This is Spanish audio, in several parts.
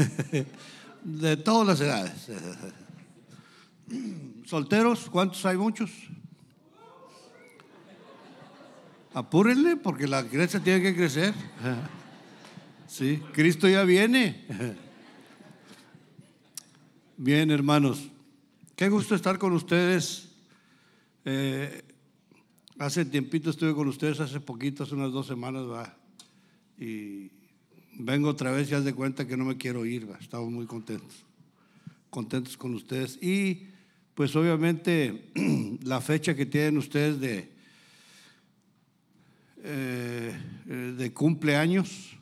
de todas las edades. ¿Solteros? ¿Cuántos hay? Muchos. Apúrenle porque la iglesia tiene que crecer. Sí, Cristo ya viene. Bien, hermanos. Qué gusto estar con ustedes. Eh, hace tiempito estuve con ustedes, hace poquito, hace unas dos semanas, va. Y vengo otra vez y haz de cuenta que no me quiero ir. Estamos muy contentos. Contentos con ustedes. Y pues obviamente la fecha que tienen ustedes de, eh, de cumpleaños,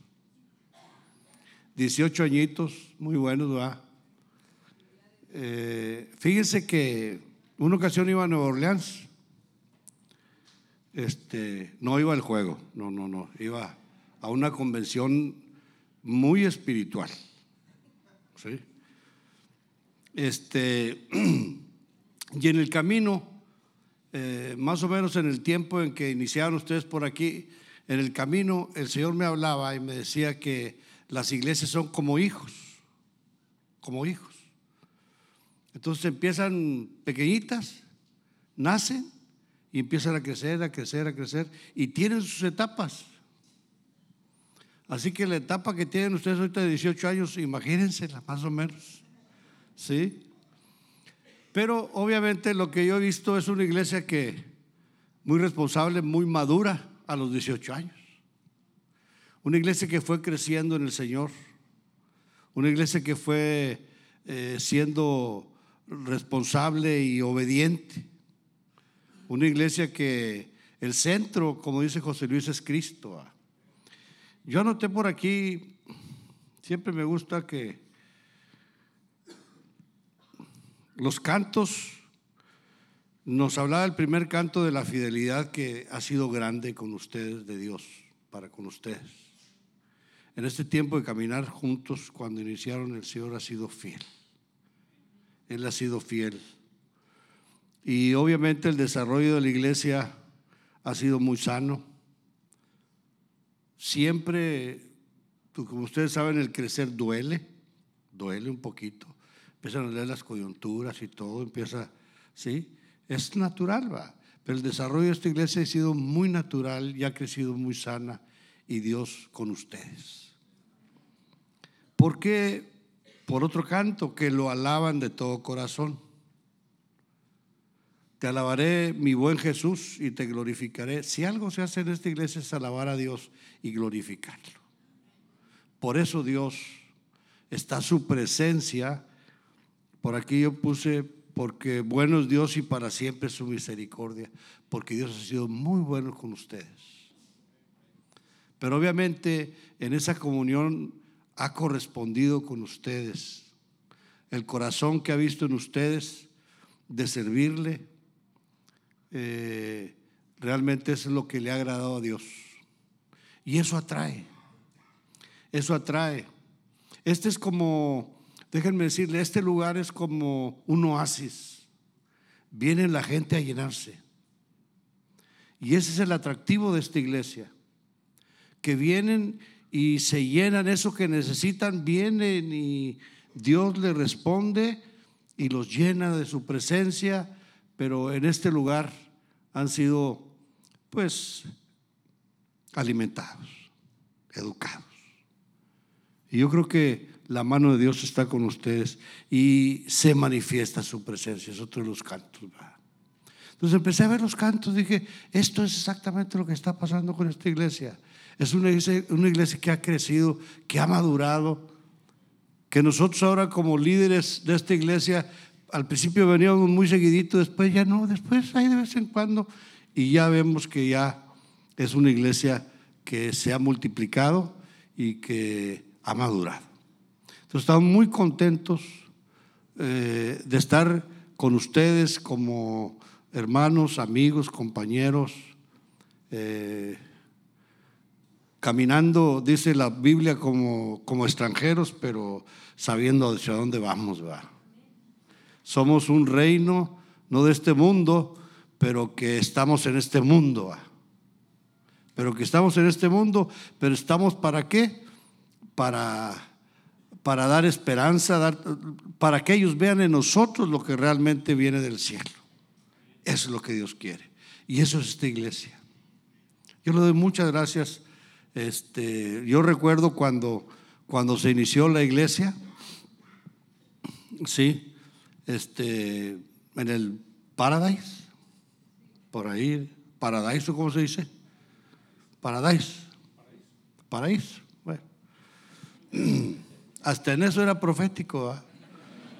18 añitos, muy buenos, va. Eh, fíjense que una ocasión iba a Nueva Orleans, este, no iba al juego, no, no, no, iba a una convención muy espiritual. ¿sí? Este, y en el camino, eh, más o menos en el tiempo en que iniciaron ustedes por aquí, en el camino el Señor me hablaba y me decía que las iglesias son como hijos, como hijos. Entonces empiezan pequeñitas, nacen y empiezan a crecer, a crecer, a crecer y tienen sus etapas. Así que la etapa que tienen ustedes ahorita de 18 años, imagínensela más o menos. ¿Sí? Pero obviamente lo que yo he visto es una iglesia que muy responsable, muy madura a los 18 años. Una iglesia que fue creciendo en el Señor. Una iglesia que fue eh, siendo responsable y obediente. Una iglesia que el centro, como dice José Luis, es Cristo. Yo anoté por aquí, siempre me gusta que los cantos, nos hablaba el primer canto de la fidelidad que ha sido grande con ustedes, de Dios, para con ustedes. En este tiempo de caminar juntos, cuando iniciaron, el Señor ha sido fiel. Él ha sido fiel. Y obviamente el desarrollo de la iglesia ha sido muy sano. Siempre, como ustedes saben, el crecer duele, duele un poquito empiezan a leer las coyunturas y todo, empieza, ¿sí? Es natural, va. Pero el desarrollo de esta iglesia ha sido muy natural y ha crecido muy sana y Dios con ustedes. ¿Por qué? Por otro canto, que lo alaban de todo corazón. Te alabaré, mi buen Jesús, y te glorificaré. Si algo se hace en esta iglesia es alabar a Dios y glorificarlo. Por eso Dios está su presencia por aquí yo puse, porque bueno es Dios y para siempre su misericordia, porque Dios ha sido muy bueno con ustedes. Pero obviamente en esa comunión ha correspondido con ustedes. El corazón que ha visto en ustedes de servirle, eh, realmente es lo que le ha agradado a Dios. Y eso atrae, eso atrae. Este es como Déjenme decirle, este lugar es como un oasis. Viene la gente a llenarse. Y ese es el atractivo de esta iglesia. Que vienen y se llenan eso que necesitan, vienen y Dios le responde y los llena de su presencia, pero en este lugar han sido pues alimentados, educados. Y yo creo que la mano de Dios está con ustedes y se manifiesta su presencia. Es otro de los cantos. Entonces empecé a ver los cantos, dije, esto es exactamente lo que está pasando con esta iglesia. Es una iglesia, una iglesia que ha crecido, que ha madurado, que nosotros ahora como líderes de esta iglesia, al principio veníamos muy seguidito, después ya no, después hay de vez en cuando, y ya vemos que ya es una iglesia que se ha multiplicado y que ha madurado. Entonces estamos muy contentos eh, de estar con ustedes como hermanos, amigos, compañeros, eh, caminando, dice la Biblia, como, como extranjeros, pero sabiendo hacia dónde vamos. Va. Somos un reino, no de este mundo, pero que estamos en este mundo. ¿va? Pero que estamos en este mundo, pero estamos para qué? Para para dar esperanza, para que ellos vean en nosotros lo que realmente viene del cielo. Eso es lo que Dios quiere. Y eso es esta iglesia. Yo le doy muchas gracias. Este, yo recuerdo cuando, cuando se inició la iglesia, sí, este, en el Paradise, por ahí, Paradise, ¿cómo se dice? Paradise. Paraíso. Bueno. Hasta en eso era profético.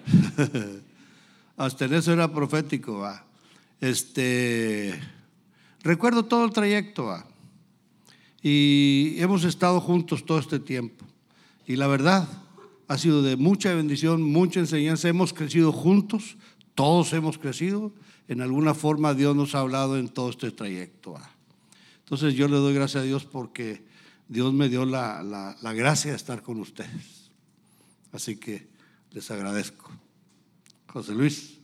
Hasta en eso era profético. Este, recuerdo todo el trayecto. Y hemos estado juntos todo este tiempo. Y la verdad, ha sido de mucha bendición, mucha enseñanza. Hemos crecido juntos, todos hemos crecido. En alguna forma Dios nos ha hablado en todo este trayecto. Entonces yo le doy gracias a Dios porque Dios me dio la, la, gracia de estar con ustedes. Así que les agradezco. José Luis.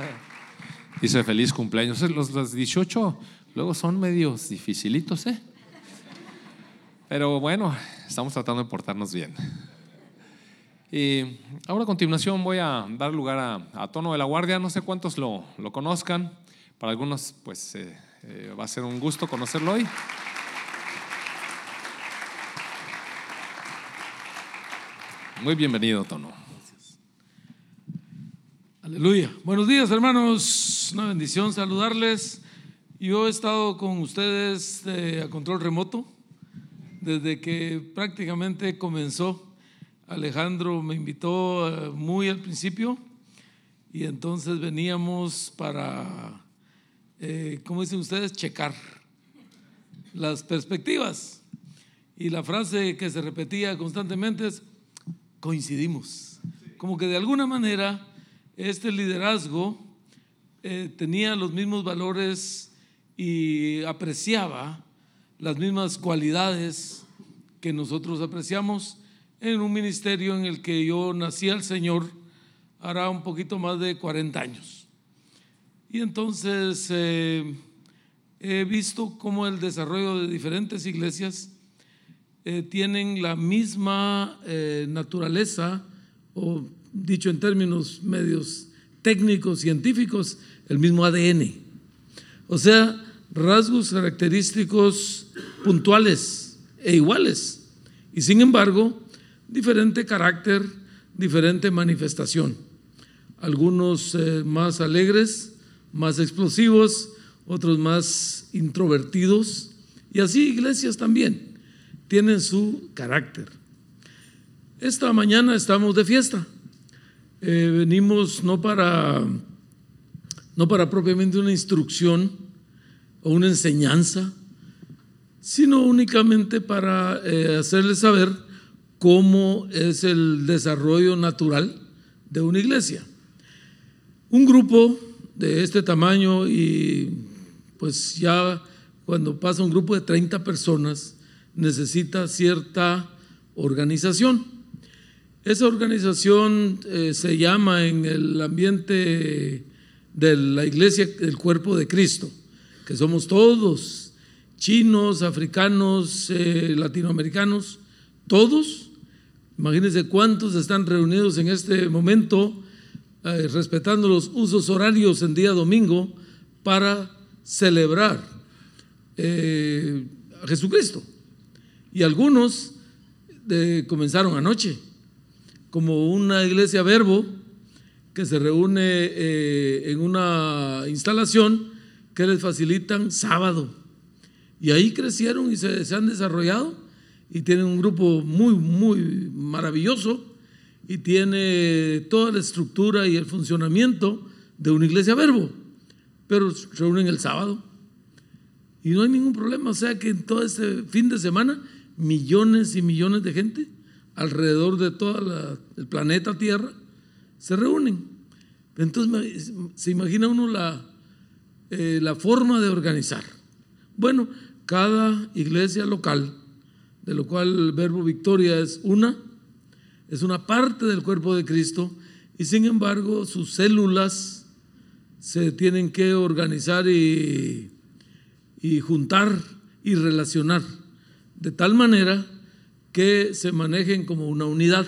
Dice feliz cumpleaños. Los, los 18 luego son medios dificilitos, ¿eh? Pero bueno, estamos tratando de portarnos bien. Y ahora a continuación voy a dar lugar a, Tono de la Guardia. No sé cuántos lo, lo conozcan. Para algunos, pues eh, eh, va a ser un gusto conocerlo hoy. Muy bienvenido, Tono. Aleluya. Buenos días, hermanos. Una bendición saludarles. Yo he estado con ustedes eh, a control remoto desde que prácticamente comenzó. Alejandro me invitó eh, muy al principio y entonces veníamos para, eh, ¿cómo dicen ustedes? Checar las perspectivas. Y la frase que se repetía constantemente es, coincidimos. Como que de alguna manera este liderazgo eh, tenía los mismos valores y apreciaba las mismas cualidades que nosotros apreciamos en un ministerio en el que yo nací al Señor hará un poquito más de 40 años. Y entonces eh, he visto cómo el desarrollo de diferentes iglesias eh, tienen la misma naturaleza, o dicho en términos medios técnicos, científicos, el mismo ADN. O sea, rasgos característicos puntuales e iguales. Y sin embargo, diferente carácter, diferente manifestación. Algunos eh, más alegres, más explosivos, otros más introvertidos. Y así iglesias también tienen su carácter. Esta mañana estamos de fiesta. Eh, venimos no para, no para propiamente una instrucción, o una enseñanza, sino únicamente para eh, hacerles saber cómo es el desarrollo natural de una iglesia. Un grupo de este tamaño y pues ya cuando pasa un grupo de 30 personas necesita cierta organización. Esa organización eh, se llama en el ambiente de la iglesia el cuerpo de Cristo que somos todos, chinos, africanos, eh, latinoamericanos, todos. Imagínense cuántos están reunidos en este momento, eh, respetando los usos horarios en día domingo, para celebrar a Jesucristo. Y algunos comenzaron anoche, como una iglesia verbo que se reúne en una instalación que les facilitan sábado. Y ahí crecieron y se, han desarrollado y tienen un grupo muy, muy maravilloso y tiene toda la estructura y el funcionamiento de una iglesia verbo, pero se reúnen el sábado. Y no hay ningún problema, o sea que en todo este fin de semana millones y millones de gente alrededor de todo el planeta Tierra se reúnen. Entonces se imagina uno la, eh, la forma de organizar. Bueno, cada iglesia local, de lo cual el verbo victoria es una, es una parte del cuerpo de Cristo, y sin embargo sus células se tienen que organizar y, y juntar y relacionar de tal manera que se manejen como una unidad.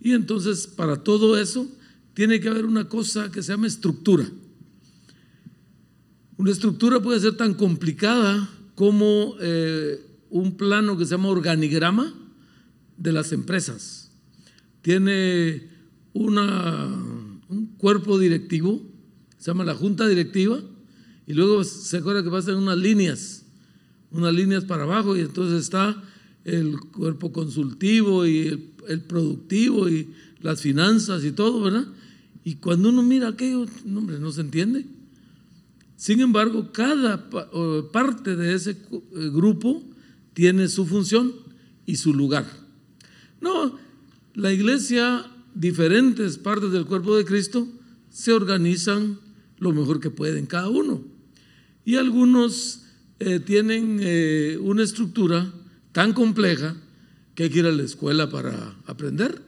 Y entonces para todo eso tiene que haber una cosa que se llama estructura. Una estructura puede ser tan complicada como eh, un plano que se llama organigrama de las empresas. Tiene una, un cuerpo directivo, se llama la junta directiva, y luego se acuerda que pasan unas líneas, unas líneas para abajo, y entonces está el cuerpo consultivo y el, productivo y las finanzas y todo, ¿verdad? Y cuando uno mira aquello, no, hombre, no se entiende. Sin embargo, cada parte de ese eh, grupo tiene su función y su lugar. No, la iglesia, diferentes partes del cuerpo de Cristo, se organizan lo mejor que pueden cada uno. Y algunos eh, tienen eh, una estructura tan compleja que hay que ir a la escuela para aprender.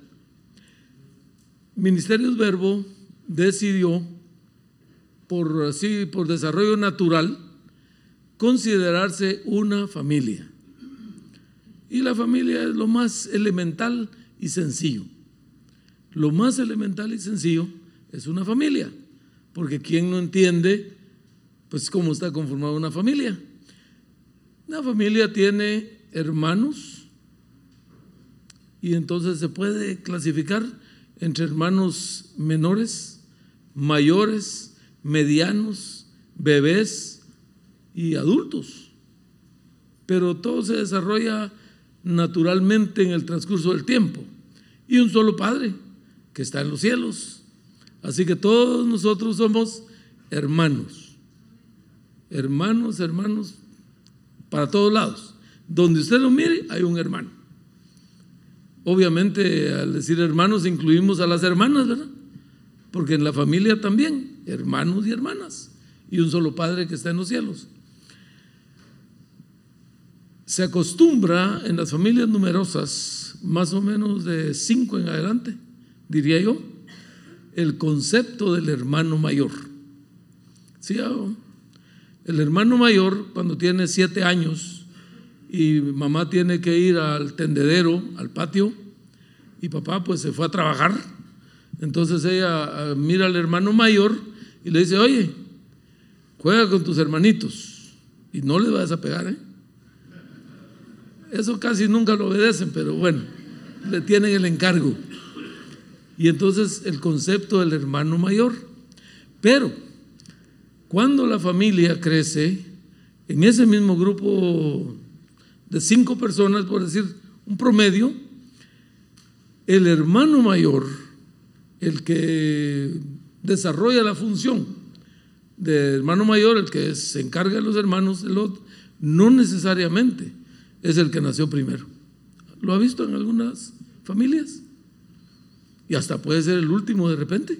Ministerios Verbo decidió por así, por desarrollo natural, considerarse una familia. Y la familia es lo más elemental y sencillo. Lo más elemental y sencillo es una familia, porque quien no entiende, pues cómo está conformada una familia. Una familia tiene hermanos y entonces se puede clasificar entre hermanos menores, mayores, medianos, bebés y adultos. Pero todo se desarrolla naturalmente en el transcurso del tiempo. Y un solo Padre que está en los cielos. Así que todos nosotros somos hermanos. Hermanos, hermanos, para todos lados. Donde usted lo mire, hay un hermano. Obviamente, al decir hermanos, incluimos a las hermanas, ¿verdad? Porque en la familia también hermanos y hermanas, y un solo Padre que está en los cielos. Se acostumbra en las familias numerosas, más o menos de cinco en adelante, diría yo, el concepto del hermano mayor. ¿Sí? El hermano mayor, cuando tiene siete años y mamá tiene que ir al tendedero, al patio, y papá pues se fue a trabajar, entonces ella ah, mira al hermano mayor y le dice, oye, juega con tus hermanitos y no le vas a pegar. ¿eh? Eso casi nunca lo obedecen, pero bueno, le tienen el encargo. Y entonces el concepto del hermano mayor. Pero cuando la familia crece, en ese mismo grupo de cinco personas, por decir un promedio, el hermano mayor, el que desarrolla la función de hermano mayor, el que se encarga de los hermanos del otro, no necesariamente es el que nació primero. ¿Lo ha visto en algunas familias? Y hasta puede ser el último de repente,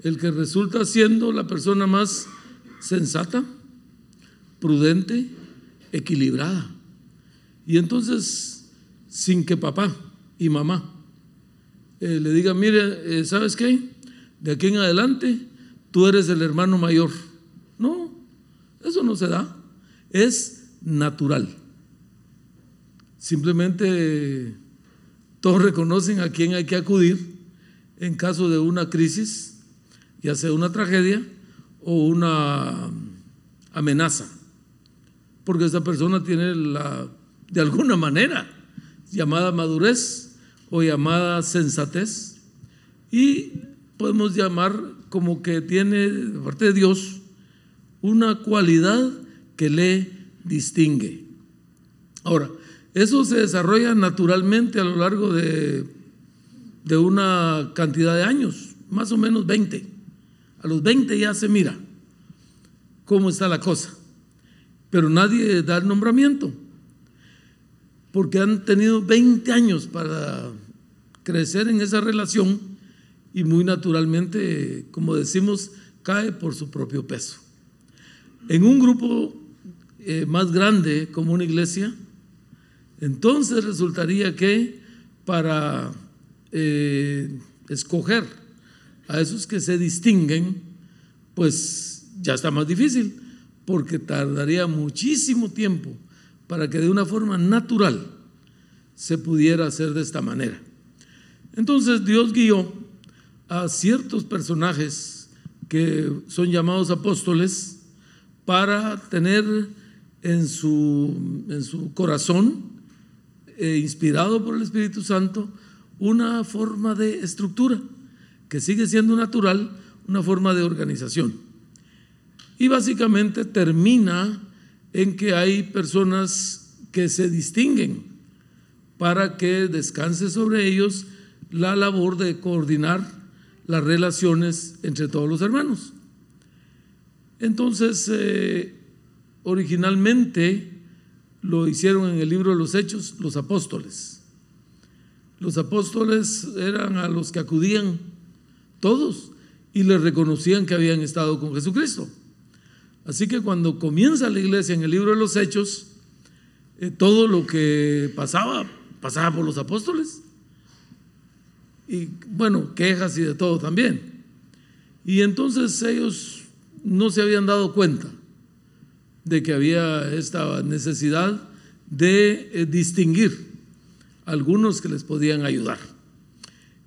el que resulta siendo la persona más sensata, prudente, equilibrada. Y entonces, sin que papá y mamá eh, le digan, mire, eh, ¿sabes qué? de aquí en adelante tú eres el hermano mayor. No, eso no se da, es natural. Simplemente todos reconocen a quién hay que acudir en caso de una crisis, ya sea una tragedia o una amenaza, porque esa persona tiene la, de alguna manera, llamada madurez o llamada sensatez, y podemos llamar como que tiene de parte de Dios una cualidad que le distingue. Ahora, eso se desarrolla naturalmente a lo largo de, de una cantidad de años, más o menos 20. A los 20 ya se mira cómo está la cosa, pero nadie da el nombramiento, porque han tenido 20 años para crecer en esa relación y muy naturalmente, como decimos, cae por su propio peso. En un grupo eh, más grande como una iglesia, entonces resultaría que para eh, escoger a esos que se distinguen, pues ya está más difícil, porque tardaría muchísimo tiempo para que de una forma natural se pudiera hacer de esta manera. Entonces Dios guió a ciertos personajes que son llamados apóstoles para tener en su, en su corazón, eh, inspirado por el Espíritu Santo, una forma de estructura que sigue siendo natural, una forma de organización. Y básicamente termina en que hay personas que se distinguen para que descanse sobre ellos la labor de coordinar las relaciones entre todos los hermanos. Entonces, eh, originalmente lo hicieron en el libro de los Hechos los apóstoles. Los apóstoles eran a los que acudían todos y les reconocían que habían estado con Jesucristo. Así que cuando comienza la iglesia en el libro de los Hechos, eh, todo lo que pasaba, pasaba por los apóstoles. Y bueno, quejas y de todo también. Y entonces ellos no se habían dado cuenta de que había esta necesidad de eh, distinguir algunos que les podían ayudar.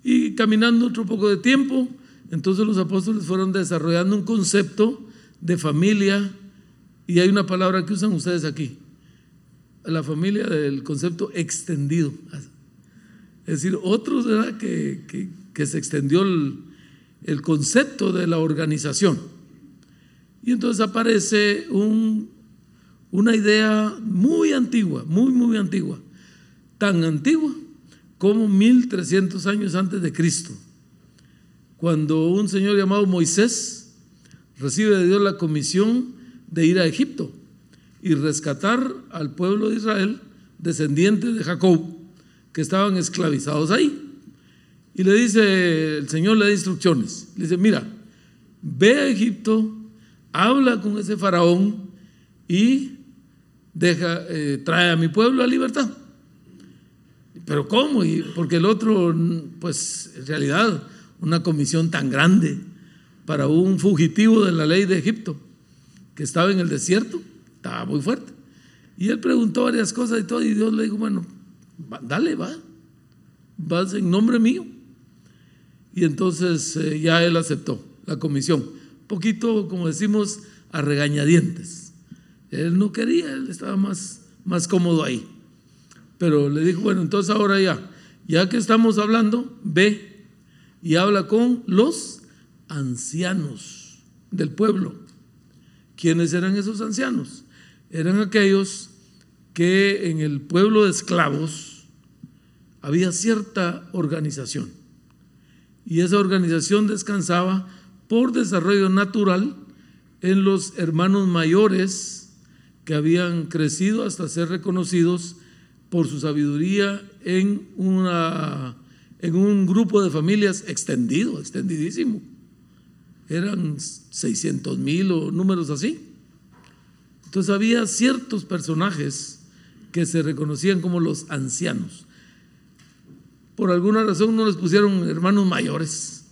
Y caminando otro poco de tiempo, entonces los apóstoles fueron desarrollando un concepto de familia, y hay una palabra que usan ustedes aquí, la familia del concepto extendido. Es decir, otros ¿verdad? Que, que, se extendió el, el concepto de la organización. Y entonces aparece un, una idea muy antigua, muy, muy antigua, tan antigua como 1300 años antes de Cristo, cuando un señor llamado Moisés recibe de Dios la comisión de ir a Egipto y rescatar al pueblo de Israel, descendientes de Jacob, que estaban esclavizados ahí. Y le dice, el Señor le da instrucciones. Le dice, mira, ve a Egipto, habla con ese faraón y deja, eh, trae a mi pueblo a libertad. Pero ¿cómo? Y porque el otro, pues en realidad, una comisión tan grande para un fugitivo de la ley de Egipto que estaba en el desierto, estaba muy fuerte. Y él preguntó varias cosas y todo, y Dios le dijo, bueno, dale, va, vas en nombre mío. Y entonces eh, ya él aceptó la comisión. Poquito, como decimos, a regañadientes. Él no quería, él estaba más, más cómodo ahí. Pero le dijo, bueno, entonces ahora ya, ya que estamos hablando, ve y habla con los ancianos del pueblo. ¿Quiénes eran esos ancianos? Eran aquellos que en el pueblo de esclavos había cierta organización. Y esa organización descansaba por desarrollo natural en los hermanos mayores que habían crecido hasta ser reconocidos por su sabiduría en, una, en un grupo de familias extendido, extendidísimo. Eran 600 mil o números así. Entonces había ciertos personajes que se reconocían como los ancianos. Por alguna razón no les pusieron hermanos mayores,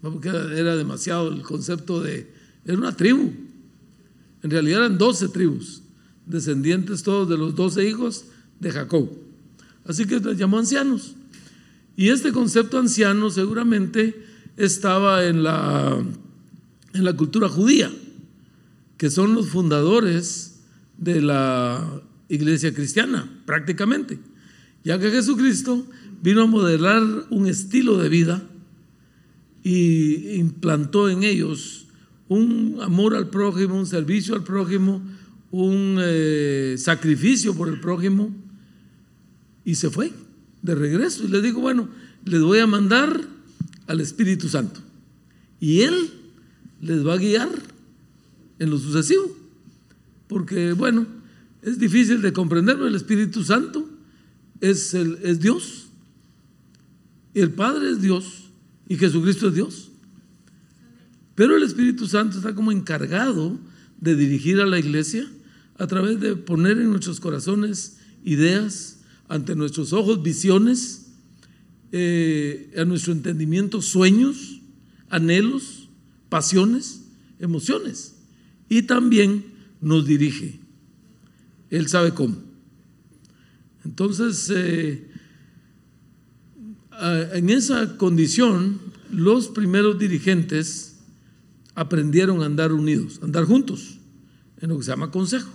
porque era demasiado el concepto de, era una tribu. En realidad eran 12 tribus, descendientes todos de los 12 hijos de Jacob. Así que les llamó ancianos. Y este concepto anciano seguramente estaba en la, en la cultura judía, que son los fundadores de la iglesia cristiana, prácticamente. Ya que Jesucristo vino a modelar un estilo de vida y implantó en ellos un amor al prójimo, un servicio al prójimo, un eh, sacrificio por el prójimo y se fue de regreso. Y le digo, bueno, les voy a mandar al Espíritu Santo. Y Él les va a guiar en lo sucesivo. Porque, bueno, es difícil de comprenderlo. El Espíritu Santo es, el, es Dios. Y el Padre es Dios. Y Jesucristo es Dios. Pero el Espíritu Santo está como encargado de dirigir a la iglesia a través de poner en nuestros corazones ideas, ante nuestros ojos visiones eh, a nuestro entendimiento sueños, anhelos, pasiones, emociones. Y también nos dirige. Él sabe cómo. Entonces, eh, en esa condición, los primeros dirigentes aprendieron a andar unidos, a andar juntos, en lo que se llama consejo.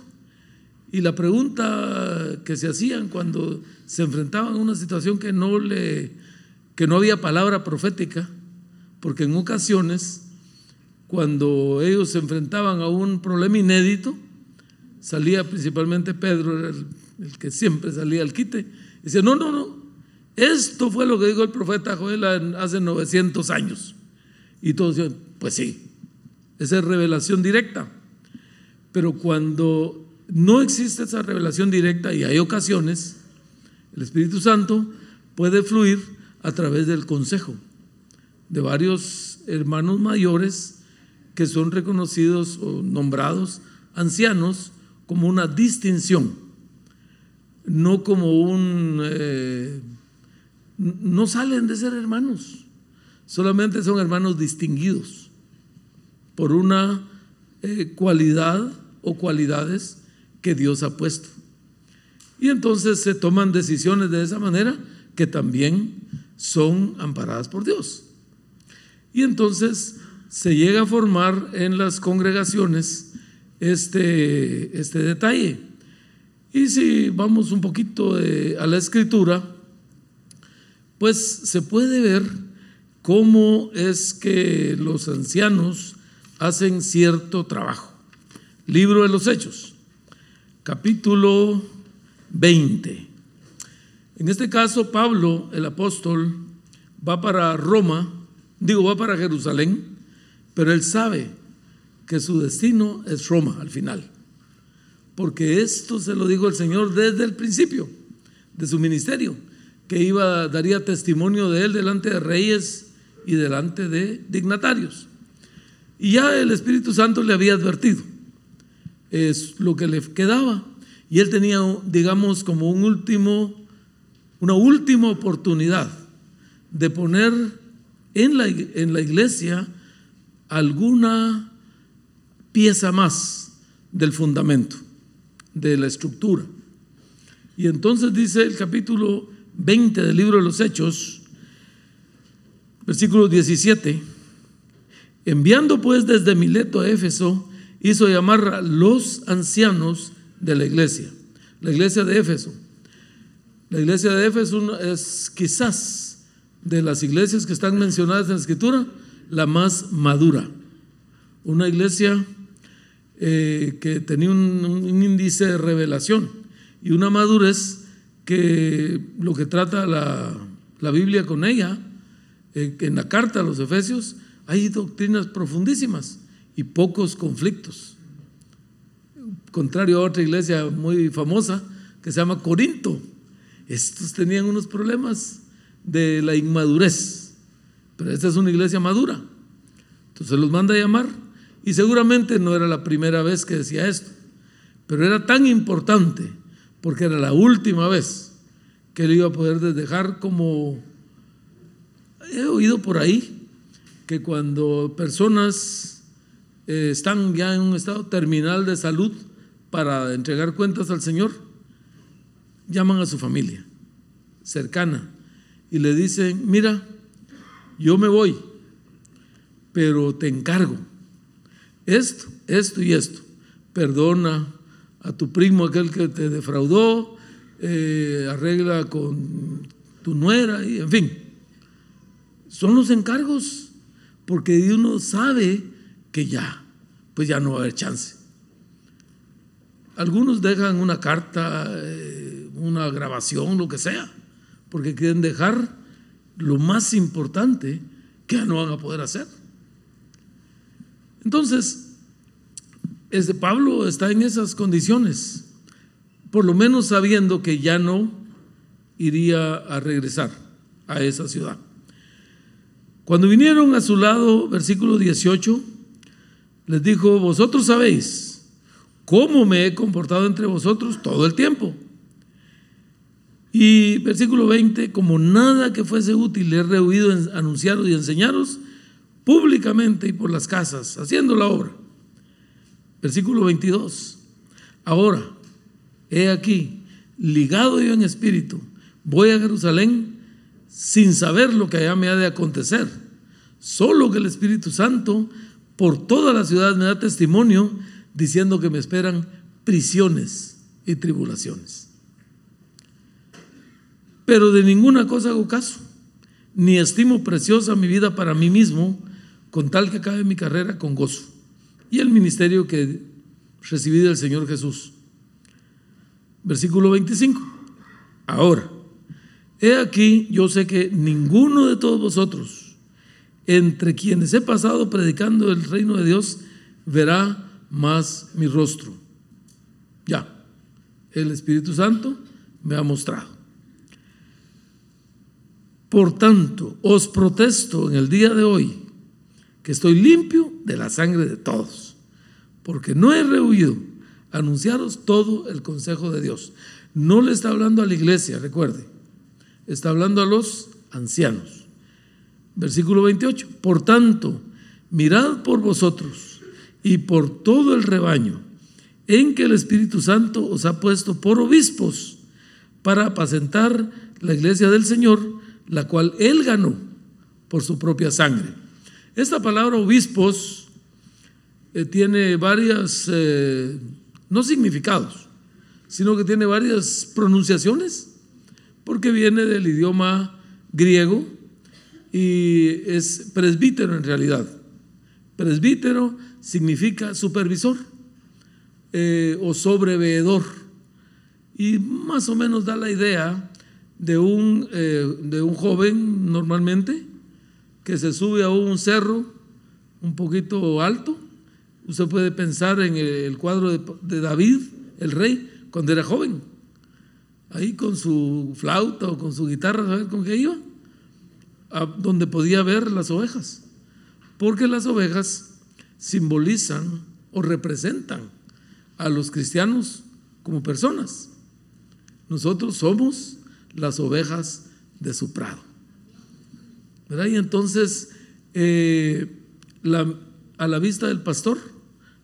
Y la pregunta que se hacían cuando se enfrentaban a una situación que no, le, que no había palabra profética, porque en ocasiones, cuando ellos se enfrentaban a un problema inédito, salía principalmente Pedro, el, que siempre salía al quite, y decía, no, no, no, esto fue lo que dijo el profeta Joel hace 900 años. Y todos decían, pues sí, esa es revelación directa. Pero cuando no existe esa revelación directa y hay ocasiones, el Espíritu Santo puede fluir a través del consejo de varios hermanos mayores que son reconocidos o nombrados ancianos como una distinción, no como un... Eh, no salen de ser hermanos, solamente son hermanos distinguidos por una eh, cualidad o cualidades que Dios ha puesto. Y entonces se toman decisiones de esa manera que también son amparadas por Dios. Y entonces se llega a formar en las congregaciones este, este detalle. Y si vamos un poquito a la escritura, pues se puede ver cómo es que los ancianos hacen cierto trabajo. Libro de los Hechos capítulo 20. En este caso, Pablo, el apóstol, va para Roma, digo, va para Jerusalén, pero él sabe que su destino es Roma al final. Porque esto se lo dijo el Señor desde el principio de su ministerio, que iba, daría testimonio de él delante de reyes y delante de dignatarios. Y ya el Espíritu Santo le había advertido es lo que le quedaba. Y él tenía, digamos, como un último, una última oportunidad de poner en la, en la iglesia alguna pieza más del fundamento, de la estructura. Y entonces dice el capítulo 20 del libro de los Hechos, versículo 17, enviando pues desde Mileto a Éfeso, hizo llamar a los ancianos de la iglesia, la iglesia de Éfeso. La iglesia de Éfeso es quizás de las iglesias que están mencionadas en la escritura la más madura. Una iglesia eh, que tenía un, índice de revelación y una madurez que lo que trata la, Biblia con ella, eh, en la carta a los Efesios, hay doctrinas profundísimas y pocos conflictos. Contrario a otra iglesia muy famosa que se llama Corinto. Estos tenían unos problemas de la inmadurez, pero esta es una iglesia madura. Entonces los manda a llamar y seguramente no era la primera vez que decía esto, pero era tan importante porque era la última vez que él iba a poder dejar como he oído por ahí que cuando personas eh, están ya en un estado terminal de salud para entregar cuentas al Señor, llaman a su familia cercana y le dicen, mira, yo me voy, pero te encargo esto, esto y esto. Perdona a tu primo aquel que te defraudó, eh, arregla con tu nuera, y en fin. Son los encargos, porque uno sabe que ya, pues ya no va a haber chance. Algunos dejan una carta, eh, una grabación, lo que sea, porque quieren dejar lo más importante que no van a poder hacer. Entonces, este Pablo está en esas condiciones, por lo menos sabiendo que ya no iría a regresar a esa ciudad. Cuando vinieron a su lado, versículo 18, les dijo, vosotros sabéis cómo me he comportado entre vosotros todo el tiempo. Y versículo 20, como nada que fuese útil he rehuido en anunciaros y enseñaros públicamente y por las casas, haciendo la obra. Versículo 22, ahora, he aquí, ligado yo en espíritu, voy a Jerusalén sin saber lo que allá me ha de acontecer, solo que el Espíritu Santo por toda la ciudad me da testimonio diciendo que me esperan prisiones y tribulaciones. Pero de ninguna cosa hago caso, ni estimo preciosa mi vida para mí mismo, con tal que acabe mi carrera con gozo y el ministerio que recibí del Señor Jesús. Versículo 25. Ahora, he aquí, yo sé que ninguno de todos vosotros, entre quienes he pasado predicando el reino de Dios, verá más mi rostro. Ya, el Espíritu Santo me ha mostrado. Por tanto, os protesto en el día de hoy que estoy limpio de la sangre de todos, porque no he rehuido anunciaros todo el consejo de Dios. No le está hablando a la iglesia, recuerde, está hablando a los ancianos. Versículo 28, por tanto, mirad por vosotros y por todo el rebaño en que el Espíritu Santo os ha puesto por obispos para apacentar la iglesia del Señor, la cual él ganó por su propia sangre. Esta palabra obispos eh, tiene varias, eh, no significados, sino que tiene varias pronunciaciones, porque viene del idioma griego y es presbítero en realidad. Presbítero significa supervisor eh, o sobreveedor y más o menos da la idea de un, eh, de un joven normalmente que se sube a un cerro un poquito alto. Usted puede pensar en el cuadro de, David, el rey, cuando era joven. Ahí con su flauta o con su guitarra, ¿sabes con qué iba? A donde podía ver las ovejas. Porque las ovejas simbolizan o representan a los cristianos como personas. Nosotros somos las ovejas de su prado. Y entonces, eh, a la vista del pastor,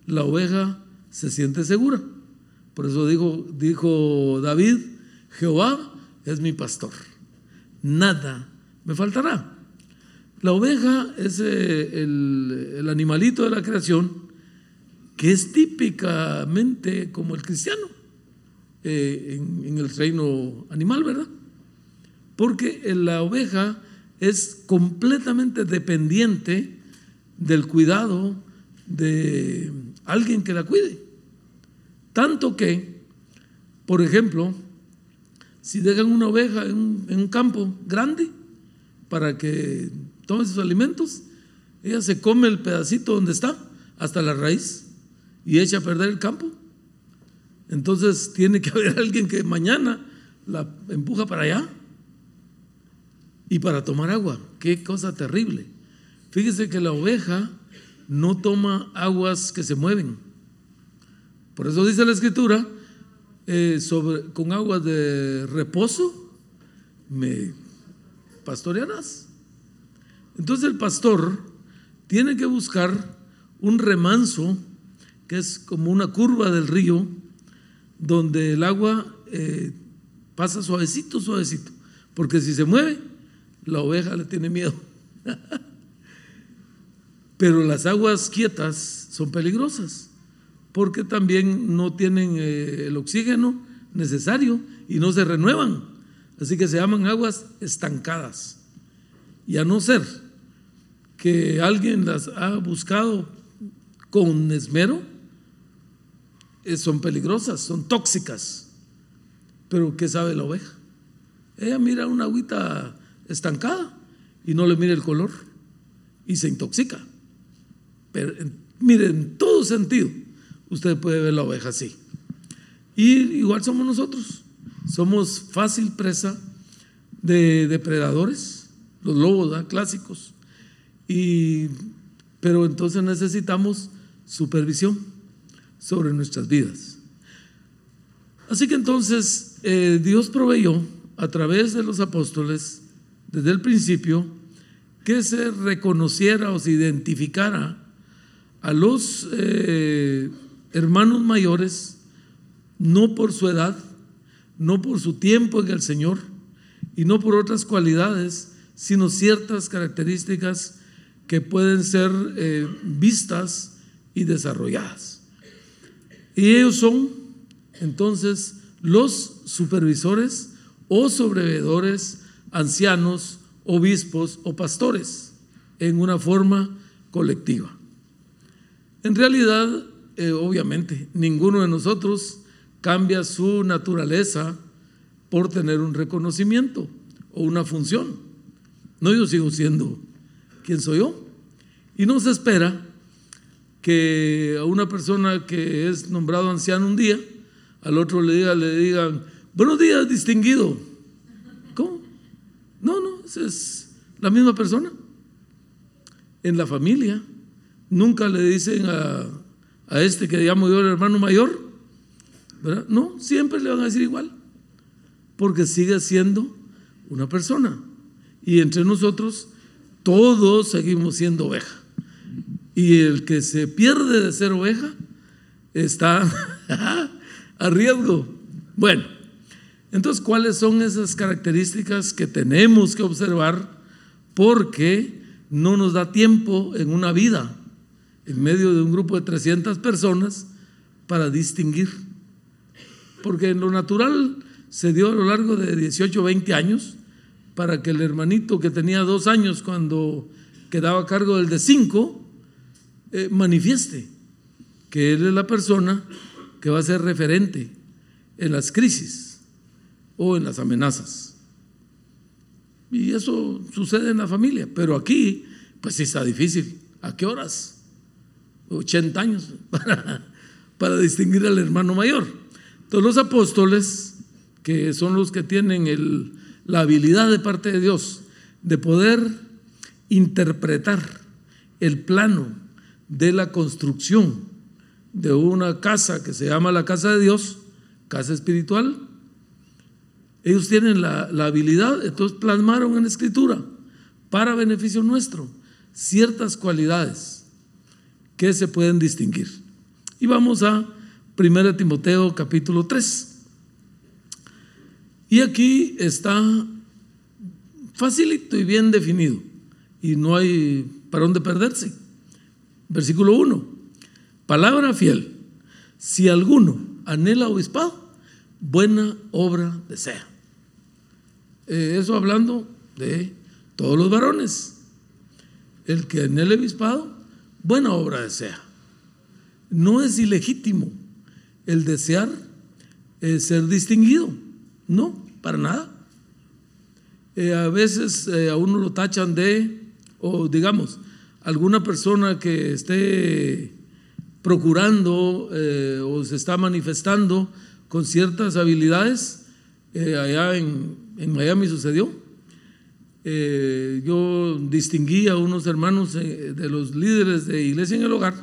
la oveja se siente segura. Por eso dijo, dijo David, Jehová es mi pastor. Nada me faltará. La oveja es eh, el, animalito de la creación que es típicamente como el cristiano eh, en el reino animal, ¿verdad? Porque la oveja es completamente dependiente del cuidado de alguien que la cuide. Tanto que, por ejemplo, si dejan una oveja en un, campo grande para que tome sus alimentos, ella se come el pedacito donde está hasta la raíz y echa a perder el campo. Entonces tiene que haber alguien que mañana la empuja para allá y para tomar agua. Qué cosa terrible. Fíjese que la oveja no toma aguas que se mueven. Por eso dice la escritura, eh, sobre, con aguas de reposo me pastorearás. Entonces el pastor tiene que buscar un remanso, que es como una curva del río, donde el agua eh, pasa suavecito, suavecito. Porque si se mueve, la oveja le tiene miedo. Pero las aguas quietas son peligrosas porque también no tienen eh, el oxígeno necesario y no se renuevan. Así que se llaman aguas estancadas. Y a no ser que alguien las ha buscado con esmero, eh, son peligrosas, son tóxicas. Pero ¿qué sabe la oveja? Ella mira una agüita estancada y no le mire el color y se intoxica. Pero mire, en todo sentido, usted puede ver la oveja así. Y igual somos nosotros. Somos fácil presa de depredadores, los lobos clásicos. Y, pero entonces necesitamos supervisión sobre nuestras vidas. Así que entonces eh, Dios proveyó a través de los apóstoles desde el principio que se reconociera o se identificara a los eh, hermanos mayores no por su edad, no por su tiempo en el Señor y no por otras cualidades, sino ciertas características que pueden ser eh, vistas y desarrolladas. Y ellos son entonces los supervisores o sobrevedores, ancianos, obispos o pastores en una forma colectiva. En realidad, eh, obviamente, ninguno de nosotros cambia su naturaleza por tener un reconocimiento o una función. No, yo sigo siendo quien soy yo. Y no se espera que a una persona que es nombrado anciano un día, al otro le, diga, le digan, buenos días, distinguido. Es la misma persona. En la familia, nunca le dicen a, a este que llamo yo el hermano mayor, ¿verdad? No, siempre le van a decir igual, porque sigue siendo una persona. Y entre nosotros, todos seguimos siendo oveja. Y el que se pierde de ser oveja está a riesgo. Bueno, entonces, ¿cuáles son esas características que tenemos que observar? Porque no nos da tiempo en una vida, en medio de un grupo de 300 personas, para distinguir. Porque en lo natural se dio a lo largo de 18 o 20 años para que el hermanito que tenía dos años cuando quedaba a cargo del de cinco, eh, manifieste que él es la persona que va a ser referente en las crisis o en las amenazas. Y eso sucede en la familia, pero aquí, pues sí está difícil. ¿A qué horas? 80 años para, para distinguir al hermano mayor. Entonces los apóstoles, que son los que tienen el, la habilidad de parte de Dios de poder interpretar el plano de la construcción de una casa que se llama la casa de Dios, casa espiritual. Ellos tienen la, habilidad, entonces plasmaron en escritura para beneficio nuestro ciertas cualidades que se pueden distinguir. Y vamos a 1 Timoteo capítulo 3. Y aquí está facilito y bien definido y no hay para dónde perderse. Versículo 1. Palabra fiel. Si alguno anhela obispado, buena obra desea. Eh, eso hablando de todos los varones. El que anhela obispado, buena obra desea. No es ilegítimo el desear eh, ser distinguido. No, para nada. Eh, a veces a uno lo tachan de, o digamos, alguna persona que esté procurando o se está manifestando con ciertas habilidades, eh, allá en, Miami sucedió. Eh, yo distinguí a unos hermanos de los líderes de iglesia en el hogar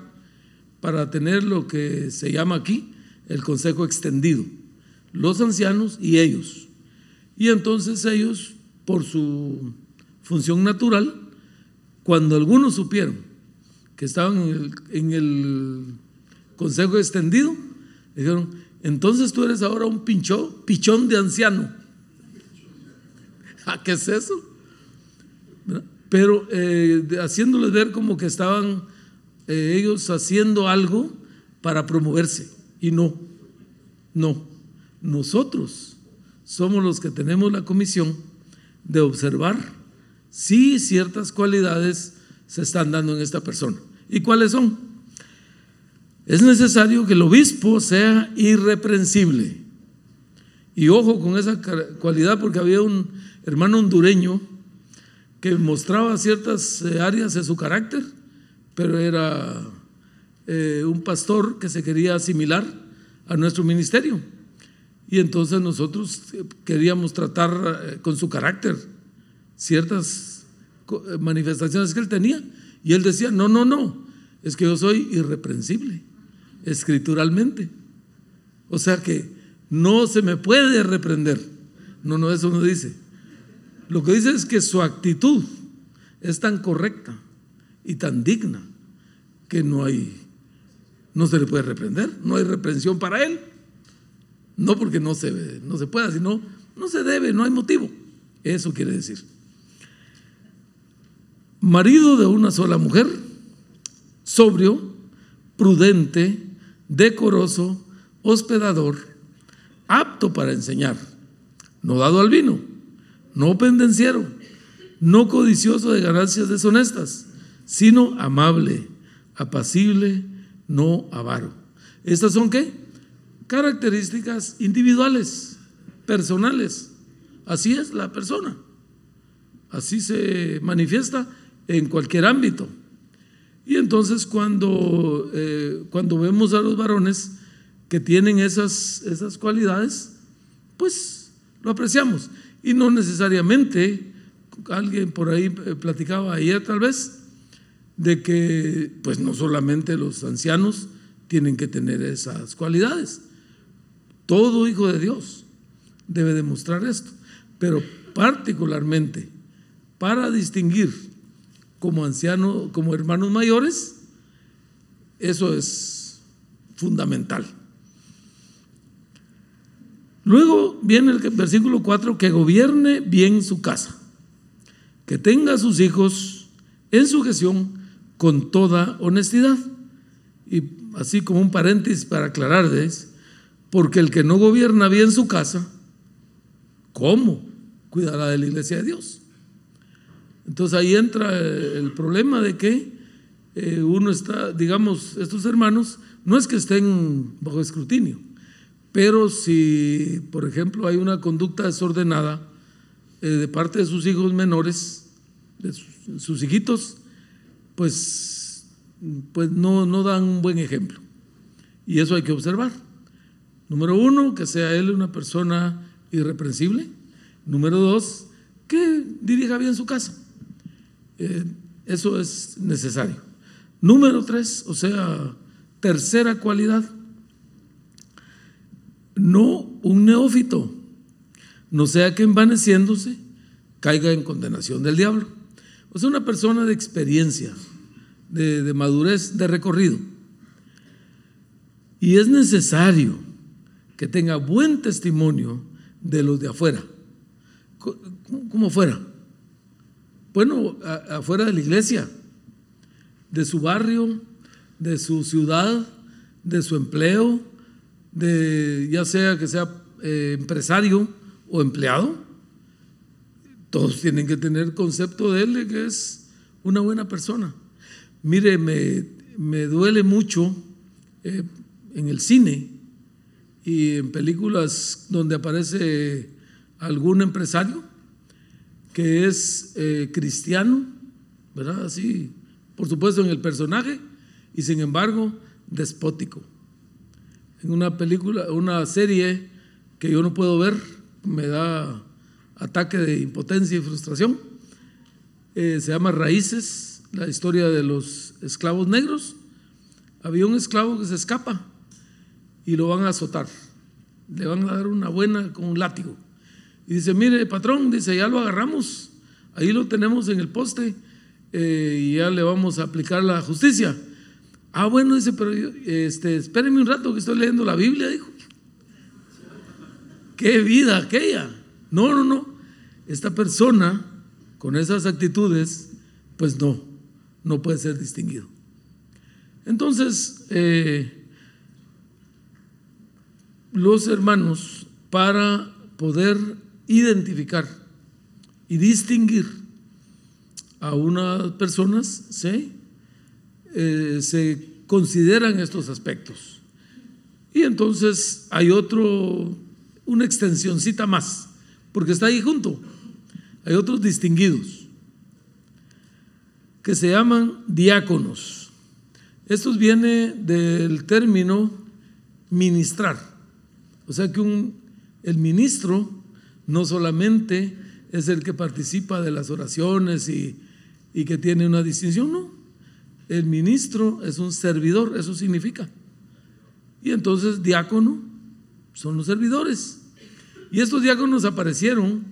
para tener lo que se llama aquí el consejo extendido, los ancianos y ellos. Y entonces ellos, por su función natural, cuando algunos supieron que estaban en el, consejo extendido, dijeron, entonces tú eres ahora un pinchó, pichón de anciano. ¿A qué es eso? Pero eh, haciéndoles ver como que estaban eh, ellos haciendo algo para promoverse. Y no, no. Nosotros somos los que tenemos la comisión de observar si ciertas cualidades se están dando en esta persona. ¿Y cuáles son? Es necesario que el obispo sea irreprensible. Y ojo con esa cualidad porque había un hermano hondureño que mostraba ciertas eh, áreas de su carácter, pero era eh, un pastor que se quería asimilar a nuestro ministerio. Y entonces nosotros eh, queríamos tratar con su carácter ciertas manifestaciones que él tenía. Y él decía, no, no, no, es que yo soy irreprensible, escrituralmente. O sea que no se me puede reprender, No, no, eso no dice. Lo que dice es que su actitud es tan correcta y tan digna que no hay, no se le puede reprender, no hay reprensión para él. No porque no se, no se pueda, sino no se debe, no hay motivo. Eso quiere decir. Marido de una sola mujer, sobrio, prudente, decoroso, hospedador, apto para enseñar, no dado al vino, no pendenciero, no codicioso de ganancias deshonestas, sino amable, apacible, no avaro. ¿Estas son qué? Características individuales, personales. Así es la persona. Así se manifiesta en cualquier ámbito. Y entonces cuando, eh, cuando vemos a los varones que tienen esas, esas cualidades, pues lo apreciamos. Y no necesariamente, alguien por ahí eh, platicaba ayer tal vez, de que pues no solamente los ancianos tienen que tener esas cualidades. Todo hijo de Dios debe demostrar esto, pero particularmente para distinguir como ancianos, como hermanos mayores, eso es fundamental. Luego viene el versículo 4, que gobierne bien su casa, que tenga a sus hijos en sujeción con toda honestidad. Y así como un paréntesis para aclararles, porque el que no gobierna bien su casa, ¿cómo cuidará de la iglesia de Dios? Entonces ahí entra el problema de que eh, uno está, digamos, estos hermanos, no es que estén bajo escrutinio, pero si, por ejemplo, hay una conducta desordenada eh, de parte de sus hijos menores, de sus, hijitos, pues, pues no, no dan un buen ejemplo. Y eso hay que observar. Número uno, que sea él una persona irreprensible. Número dos, que dirija bien su casa. Eh, eso es necesario. Número tres, o sea, tercera cualidad, no un neófito, no sea que envaneciéndose caiga en condenación del diablo. O sea, una persona de experiencia, de, madurez, de recorrido. Y es necesario que tenga buen testimonio de los de afuera. ¿Cómo fuera? Bueno, afuera de la iglesia, de su barrio, de su ciudad, de su empleo, de ya sea que sea eh, empresario o empleado, todos tienen que tener concepto de él que es una buena persona. Mire, me, duele mucho eh, en el cine y en películas donde aparece algún empresario que es eh, cristiano, ¿verdad? Así, por supuesto, en el personaje, y sin embargo, despótico. En una película, una serie que yo no puedo ver, me da ataque de impotencia y frustración. Eh, se llama Raíces, la historia de los esclavos negros. Había un esclavo que se escapa y lo van a azotar. Le van a dar una buena con un látigo. Y dice, mire, patrón, dice, ya lo agarramos, ahí lo tenemos en el poste eh, y ya le vamos a aplicar la justicia. Ah, bueno, dice, pero este, espérenme un rato que estoy leyendo la Biblia, dijo. Qué vida aquella. No, no, no. Esta persona con esas actitudes, pues no, no puede ser distinguido. Entonces, eh, los hermanos, para poder identificar y distinguir a unas personas, ¿sí? Eh, se consideran estos aspectos. Y entonces hay otro, una extensioncita más, porque está ahí junto. Hay otros distinguidos que se llaman diáconos. Esto viene del término ministrar. O sea que un, el ministro no solamente es el que participa de las oraciones y, que tiene una distinción, no. El ministro es un servidor, eso significa. Y entonces diácono son los servidores. Y estos diáconos aparecieron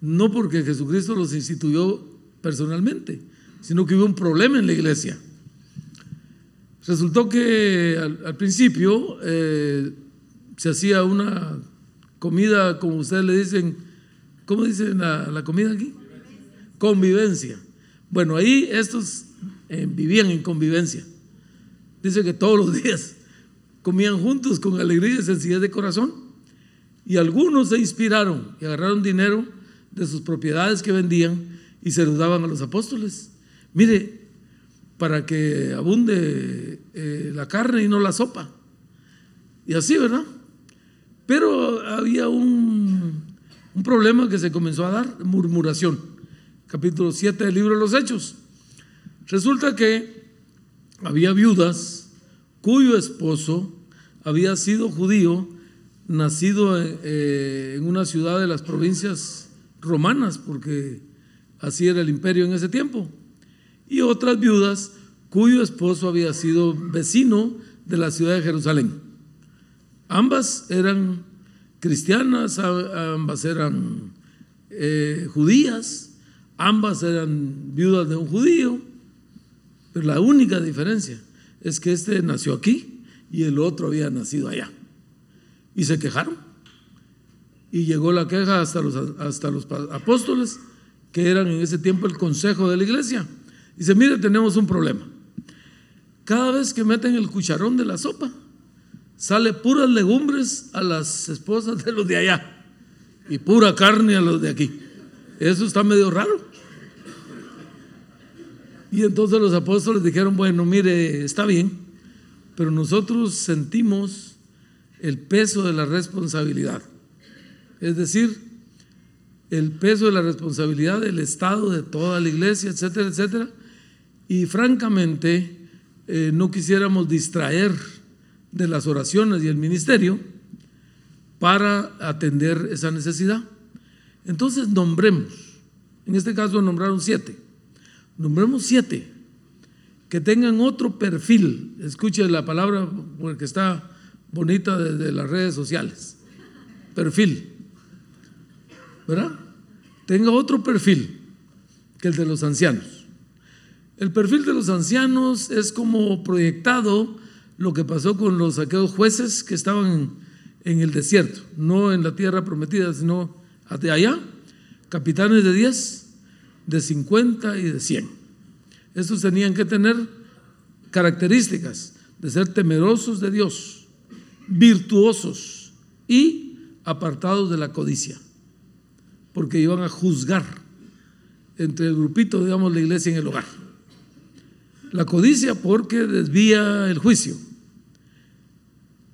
no porque Jesucristo los instituyó personalmente, sino que hubo un problema en la iglesia. Resultó que al, principio eh, se hacía una comida, como ustedes le dicen, ¿cómo dicen la, comida aquí? Convivencia. Bueno, ahí estos eh, vivían en convivencia. Dice que todos los días comían juntos con alegría y sencillez de corazón. Y algunos se inspiraron y agarraron dinero de sus propiedades que vendían y se los daban a los apóstoles. Mire, para que abunde eh, la carne y no la sopa. Y así, ¿verdad? Pero había un, un problema que se comenzó a dar, murmuración. Capítulo 7 del libro de los Hechos. Resulta que había viudas cuyo esposo había sido judío, nacido eh, en una ciudad de las provincias romanas, porque así era el imperio en ese tiempo, y otras viudas cuyo esposo había sido vecino de la ciudad de Jerusalén. Ambas eran cristianas, ambas eran eh, judías, ambas eran viudas de un judío, pero la única diferencia es que este nació aquí y el otro había nacido allá. Y se quejaron. Y llegó la queja hasta los, hasta los apóstoles, que eran en ese tiempo el consejo de la iglesia. Dice, mire, tenemos un problema. Cada vez que meten el cucharón de la sopa, sale puras legumbres a las esposas de los de allá y pura carne a los de aquí. Eso está medio raro. Y entonces los apóstoles dijeron, bueno, mire, está bien, pero nosotros sentimos el peso de la responsabilidad. Es decir, el peso de la responsabilidad del Estado, de toda la iglesia, etcétera, etcétera. Y francamente, eh, no quisiéramos distraer de las oraciones y el ministerio para atender esa necesidad. Entonces nombremos, en este caso nombraron siete, nombremos siete que tengan otro perfil. Escuche la palabra porque está bonita desde las redes sociales. Perfil. ¿Verdad? Tenga otro perfil que el de los ancianos. El perfil de los ancianos es como proyectado lo que pasó con los aquellos jueces que estaban en, el desierto, no en la tierra prometida, sino de allá, capitanes de 10, de 50 y de 100. Estos tenían que tener características de ser temerosos de Dios, virtuosos y apartados de la codicia, porque iban a juzgar entre el grupito, digamos, la iglesia en el hogar. La codicia porque desvía el juicio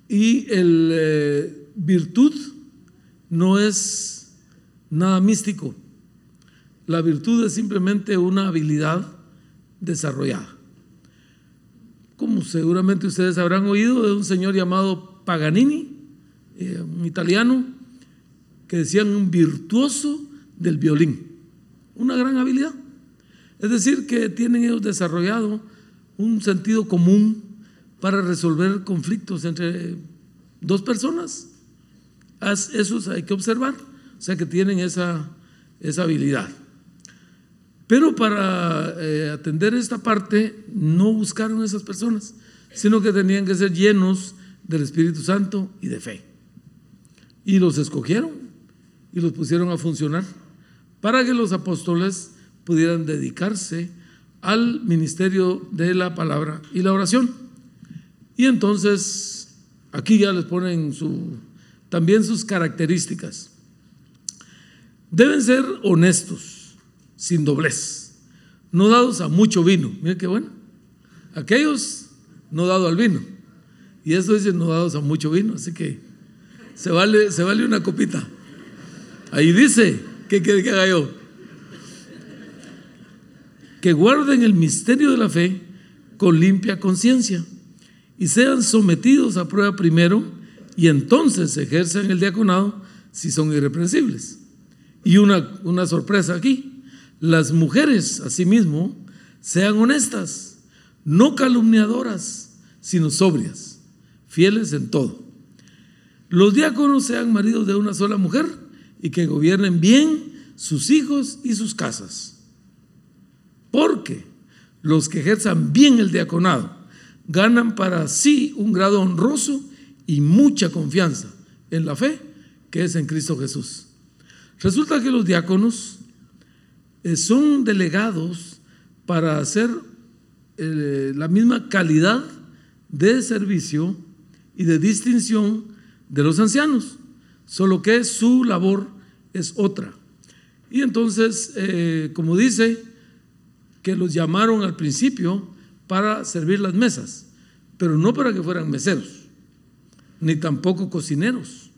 y el eh, virtud no es nada místico. La virtud es simplemente una habilidad desarrollada. Como seguramente ustedes habrán oído de un señor llamado Paganini, eh, un italiano, que decían un virtuoso del violín, una gran habilidad. Es decir, que tienen ellos desarrollado un sentido común para resolver conflictos entre dos personas. Eso hay que observar, o sea que tienen esa, esa habilidad. Pero para eh, atender esta parte no buscaron esas personas, sino que tenían que ser llenos del Espíritu Santo y de fe. Y los escogieron y los pusieron a funcionar para que los apóstoles pudieran dedicarse al ministerio de la palabra y la oración. Y entonces aquí ya les ponen su, también sus características. Deben ser honestos sin doblez, no dados a mucho vino. Mira qué bueno. Aquellos no dados al vino. Y eso dice no dados a mucho vino, así que se vale, se vale una copita. Ahí dice, ¿qué quiere que haga yo? Que guarden el misterio de la fe con limpia conciencia y sean sometidos a prueba primero y entonces ejerzan el diaconado si son irreprensibles. Y una, una sorpresa aquí, las mujeres, asimismo, sean honestas, no calumniadoras, sino sobrias, fieles en todo. los diáconos sean maridos de una sola mujer y que gobiernen bien sus hijos y sus casas. Porque los que ejerzan bien el diaconado ganan para sí un grado honroso y mucha confianza en la fe que es en Cristo Jesús. Resulta que los diáconos eh, son delegados para hacer eh, la misma calidad de servicio y de distinción de los ancianos, solo que su labor es otra. Y entonces, eh, como dice, que los llamaron al principio para servir las mesas, pero no para que fueran meseros, ni tampoco cocineros,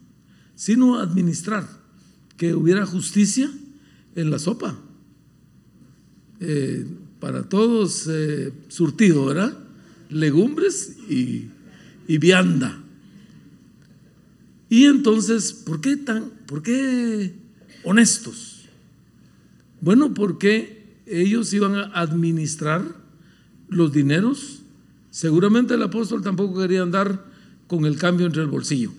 sino administrar, que hubiera justicia en la sopa. Eh, para todos eh, surtido, ¿verdad? Legumbres y, y, vianda. Y entonces, ¿por qué tan, por qué honestos? Bueno, porque ellos iban a administrar los dineros. Seguramente el apóstol tampoco quería andar con el cambio entre el bolsillo.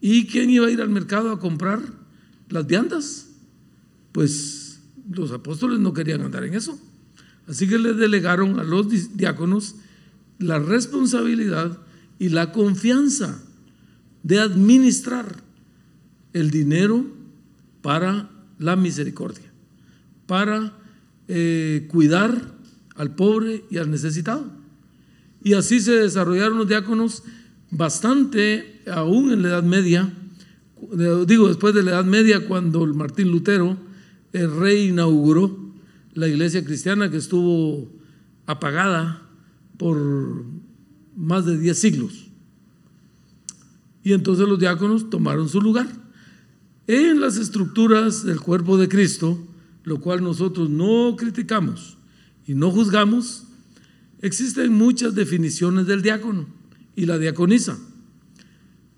¿Y quién iba a ir al mercado a comprar las viandas? Pues los apóstoles no querían andar en eso. Así que le delegaron a los diáconos la responsabilidad y la confianza de administrar el dinero para la misericordia, para eh, cuidar al pobre y al necesitado. Y así se desarrollaron los diáconos bastante, aún en la Edad Media, digo después de la Edad Media, cuando Martín Lutero, el rey, inauguró la iglesia cristiana que estuvo apagada por más de 10 siglos. Y entonces los diáconos tomaron su lugar. En las estructuras del cuerpo de Cristo, lo cual nosotros no criticamos y no juzgamos, existen muchas definiciones del diácono y la diaconisa.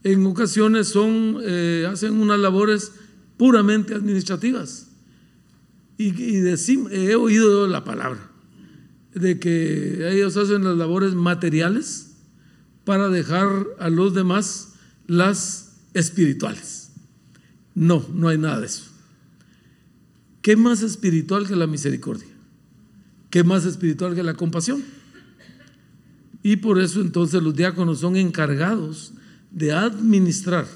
En ocasiones son, eh, hacen unas labores puramente administrativas y, he oído la palabra de que ellos hacen las labores materiales para dejar a los demás las espirituales. No, no hay nada de eso. ¿Qué más espiritual que la misericordia? ¿Qué más espiritual que la compasión? Y por eso entonces los diáconos son encargados de administrar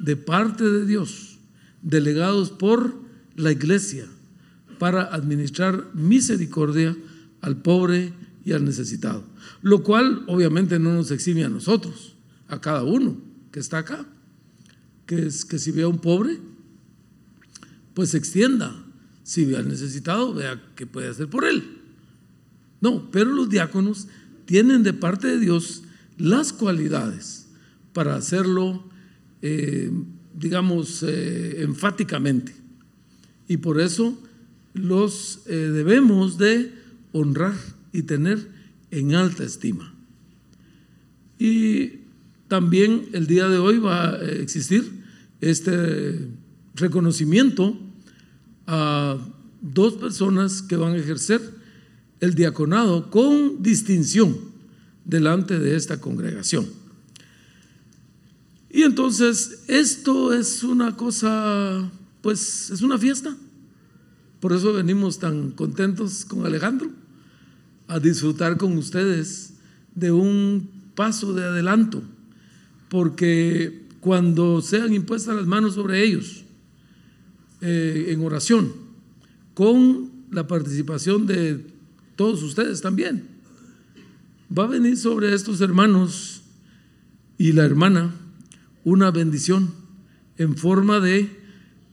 de parte de Dios, delegados por la iglesia, para administrar misericordia al pobre y al necesitado. Lo cual obviamente no nos exime a nosotros, a cada uno que está acá, que es que si ve a un pobre, pues se extienda. Si ve al necesitado, vea qué puede hacer por él. No, pero los diáconos tienen de parte de Dios las cualidades para hacerlo, eh, digamos, eh, enfáticamente. Y por eso los eh, debemos de honrar y tener en alta estima. Y también el día de hoy va a existir este reconocimiento a dos personas que van a ejercer el diaconado con distinción delante de esta congregación. Y entonces esto es una cosa, pues es una fiesta. Por eso venimos tan contentos con Alejandro a disfrutar con ustedes de un paso de adelanto, porque cuando sean impuestas las manos sobre ellos eh, en oración, con la participación de todos ustedes también, va a venir sobre estos hermanos y la hermana una bendición en forma de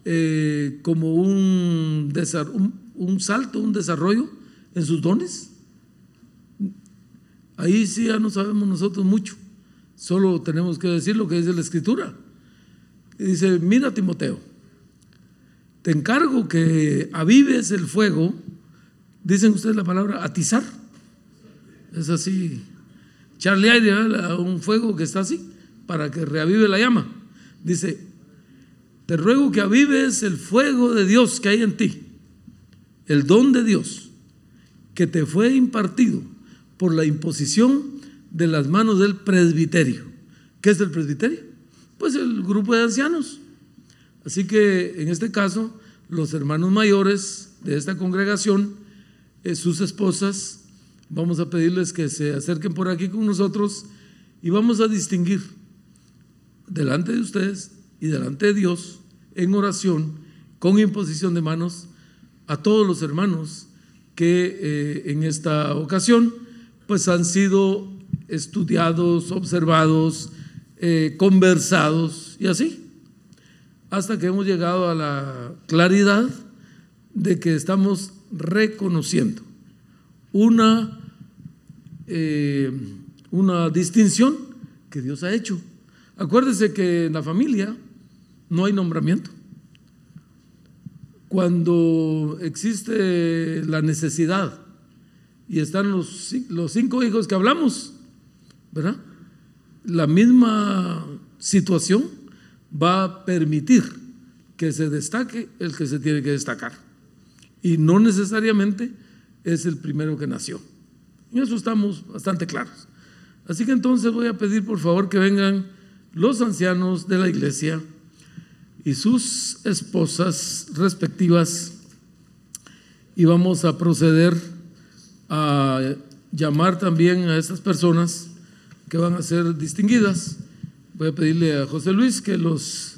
eh, como un, un, salto, un desarrollo en sus dones. Ahí sí ya no sabemos nosotros mucho, solo tenemos que decir lo que dice la escritura. dice, mira Timoteo, te encargo que avives el fuego, dicen ustedes la palabra atizar, es así, echarle aire un fuego que está así, para que reavive la llama. Dice, te ruego que avives el fuego de Dios que hay en ti, el don de Dios que te fue impartido por la imposición de las manos del presbiterio. ¿Qué es el presbiterio? pues el grupo de ancianos. Así que en este caso, los hermanos mayores de esta congregación, eh, sus esposas, vamos a pedirles que se acerquen por aquí con nosotros y vamos a distinguir delante de ustedes y delante de Dios en oración, con imposición de manos, a todos los hermanos que eh, en esta ocasión pues han sido estudiados, observados, eh, conversados y así, hasta que hemos llegado a la claridad de que estamos reconociendo una, eh, una distinción que Dios ha hecho. Acuérdese que en la familia no hay nombramiento. Cuando existe la necesidad y están los, los cinco hijos que hablamos, ¿verdad? La misma situación va a permitir que se destaque el que se tiene que destacar. Y no necesariamente es el primero que nació. En eso estamos bastante claros. Así que entonces voy a pedir por favor que vengan los ancianos de la iglesia y sus esposas respectivas y vamos a proceder a llamar también a estas personas que van a ser distinguidas. Voy a pedirle a José Luis que los